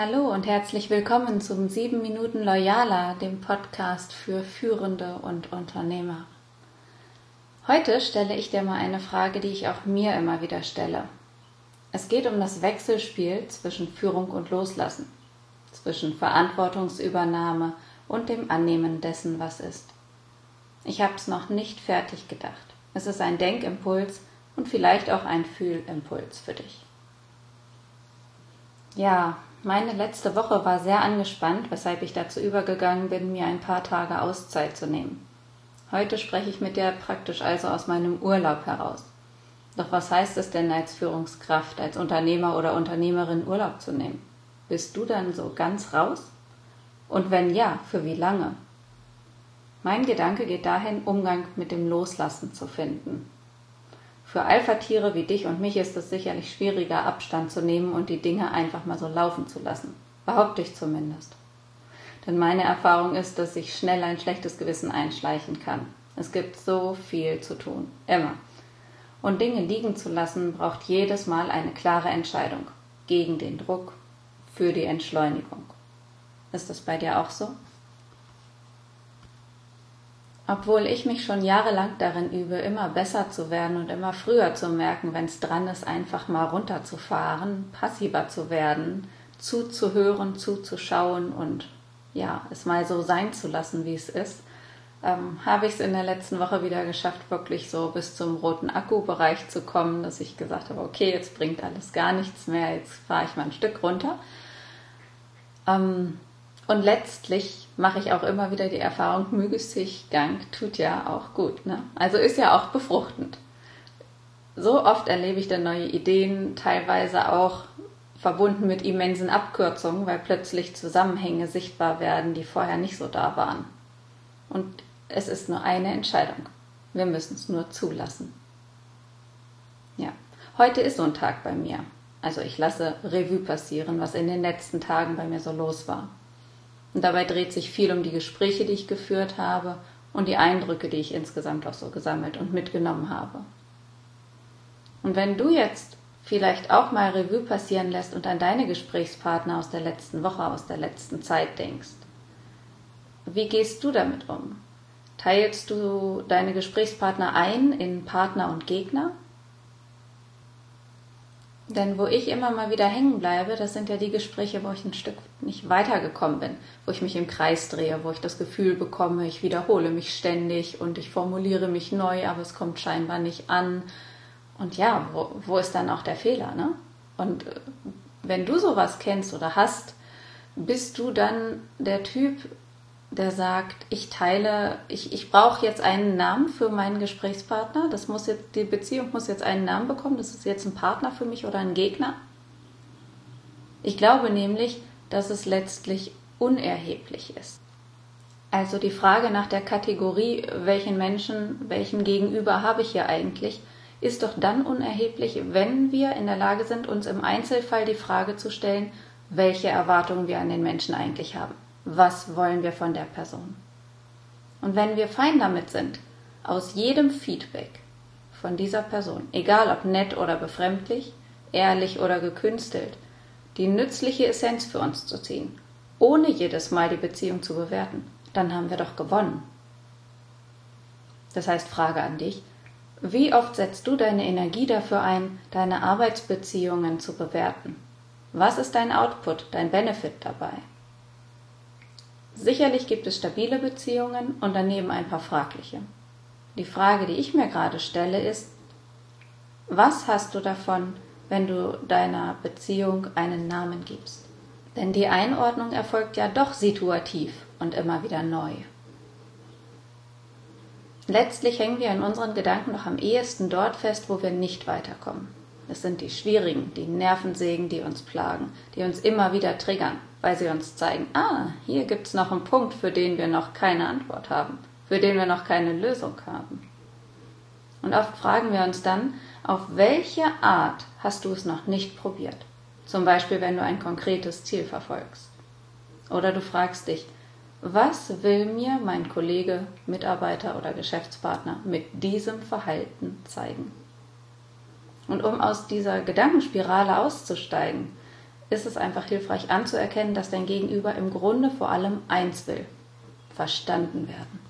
Hallo und herzlich willkommen zum 7 Minuten Loyaler, dem Podcast für Führende und Unternehmer. Heute stelle ich dir mal eine Frage, die ich auch mir immer wieder stelle. Es geht um das Wechselspiel zwischen Führung und Loslassen, zwischen Verantwortungsübernahme und dem Annehmen dessen, was ist. Ich habe es noch nicht fertig gedacht. Es ist ein Denkimpuls und vielleicht auch ein Fühlimpuls für dich. Ja, meine letzte Woche war sehr angespannt, weshalb ich dazu übergegangen bin, mir ein paar Tage Auszeit zu nehmen. Heute spreche ich mit dir praktisch also aus meinem Urlaub heraus. Doch was heißt es denn als Führungskraft, als Unternehmer oder Unternehmerin Urlaub zu nehmen? Bist du dann so ganz raus? Und wenn ja, für wie lange? Mein Gedanke geht dahin, Umgang mit dem Loslassen zu finden. Für Alpha-Tiere wie dich und mich ist es sicherlich schwieriger, Abstand zu nehmen und die Dinge einfach mal so laufen zu lassen. Behaupte ich zumindest. Denn meine Erfahrung ist, dass sich schnell ein schlechtes Gewissen einschleichen kann. Es gibt so viel zu tun. Immer. Und Dinge liegen zu lassen braucht jedes Mal eine klare Entscheidung. Gegen den Druck, für die Entschleunigung. Ist das bei dir auch so? Obwohl ich mich schon jahrelang darin übe, immer besser zu werden und immer früher zu merken, wenn es dran ist, einfach mal runterzufahren, passiver zu werden, zuzuhören, zuzuschauen und ja, es mal so sein zu lassen, wie es ist, ähm, habe ich es in der letzten Woche wieder geschafft, wirklich so bis zum roten Akku-Bereich zu kommen, dass ich gesagt habe, okay, jetzt bringt alles gar nichts mehr, jetzt fahre ich mal ein Stück runter. Ähm, und letztlich mache ich auch immer wieder die Erfahrung, Müßiggang tut ja auch gut. Ne? Also ist ja auch befruchtend. So oft erlebe ich dann neue Ideen, teilweise auch verbunden mit immensen Abkürzungen, weil plötzlich Zusammenhänge sichtbar werden, die vorher nicht so da waren. Und es ist nur eine Entscheidung. Wir müssen es nur zulassen. Ja, heute ist so ein Tag bei mir. Also ich lasse Revue passieren, was in den letzten Tagen bei mir so los war. Und dabei dreht sich viel um die Gespräche, die ich geführt habe und die Eindrücke, die ich insgesamt auch so gesammelt und mitgenommen habe. Und wenn du jetzt vielleicht auch mal Revue passieren lässt und an deine Gesprächspartner aus der letzten Woche, aus der letzten Zeit denkst, wie gehst du damit um? Teilst du deine Gesprächspartner ein in Partner und Gegner? Denn wo ich immer mal wieder hängen bleibe, das sind ja die Gespräche, wo ich ein Stück nicht weitergekommen bin, wo ich mich im Kreis drehe, wo ich das Gefühl bekomme, ich wiederhole mich ständig und ich formuliere mich neu, aber es kommt scheinbar nicht an. Und ja, wo, wo ist dann auch der Fehler? Ne? Und äh, wenn du sowas kennst oder hast, bist du dann der Typ, der sagt, ich teile, ich, ich brauche jetzt einen Namen für meinen Gesprächspartner. Das muss jetzt, die Beziehung muss jetzt einen Namen bekommen. Das ist jetzt ein Partner für mich oder ein Gegner. Ich glaube nämlich, dass es letztlich unerheblich ist. Also die Frage nach der Kategorie, welchen Menschen, welchem Gegenüber habe ich hier eigentlich, ist doch dann unerheblich, wenn wir in der Lage sind, uns im Einzelfall die Frage zu stellen, welche Erwartungen wir an den Menschen eigentlich haben was wollen wir von der Person. Und wenn wir fein damit sind, aus jedem Feedback von dieser Person, egal ob nett oder befremdlich, ehrlich oder gekünstelt, die nützliche Essenz für uns zu ziehen, ohne jedes Mal die Beziehung zu bewerten, dann haben wir doch gewonnen. Das heißt, Frage an dich, wie oft setzt du deine Energie dafür ein, deine Arbeitsbeziehungen zu bewerten? Was ist dein Output, dein Benefit dabei? Sicherlich gibt es stabile Beziehungen und daneben ein paar fragliche. Die Frage, die ich mir gerade stelle, ist, was hast du davon, wenn du deiner Beziehung einen Namen gibst? Denn die Einordnung erfolgt ja doch situativ und immer wieder neu. Letztlich hängen wir in unseren Gedanken noch am ehesten dort fest, wo wir nicht weiterkommen. Es sind die schwierigen, die Nervensägen, die uns plagen, die uns immer wieder triggern weil sie uns zeigen, ah, hier gibt es noch einen Punkt, für den wir noch keine Antwort haben, für den wir noch keine Lösung haben. Und oft fragen wir uns dann, auf welche Art hast du es noch nicht probiert? Zum Beispiel, wenn du ein konkretes Ziel verfolgst. Oder du fragst dich, was will mir mein Kollege, Mitarbeiter oder Geschäftspartner mit diesem Verhalten zeigen? Und um aus dieser Gedankenspirale auszusteigen, ist es einfach hilfreich anzuerkennen, dass dein Gegenüber im Grunde vor allem eins will, verstanden werden.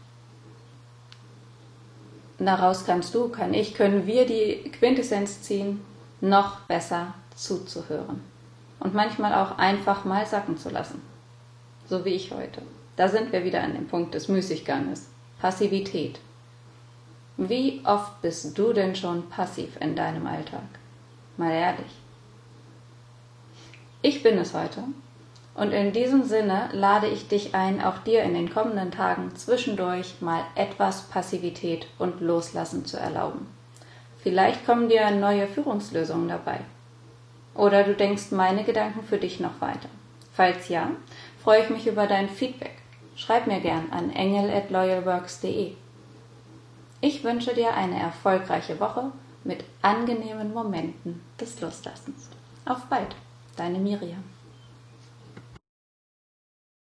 Daraus kannst du, kann ich, können wir die Quintessenz ziehen, noch besser zuzuhören. Und manchmal auch einfach mal sacken zu lassen. So wie ich heute. Da sind wir wieder an dem Punkt des Müßigganges. Passivität. Wie oft bist du denn schon passiv in deinem Alltag? Mal ehrlich. Ich bin es heute. Und in diesem Sinne lade ich dich ein, auch dir in den kommenden Tagen zwischendurch mal etwas Passivität und Loslassen zu erlauben. Vielleicht kommen dir neue Führungslösungen dabei. Oder du denkst meine Gedanken für dich noch weiter. Falls ja, freue ich mich über dein Feedback. Schreib mir gern an engel@loyalworks.de. Ich wünsche dir eine erfolgreiche Woche mit angenehmen Momenten des Loslassens. Auf bald! Deine Miriam.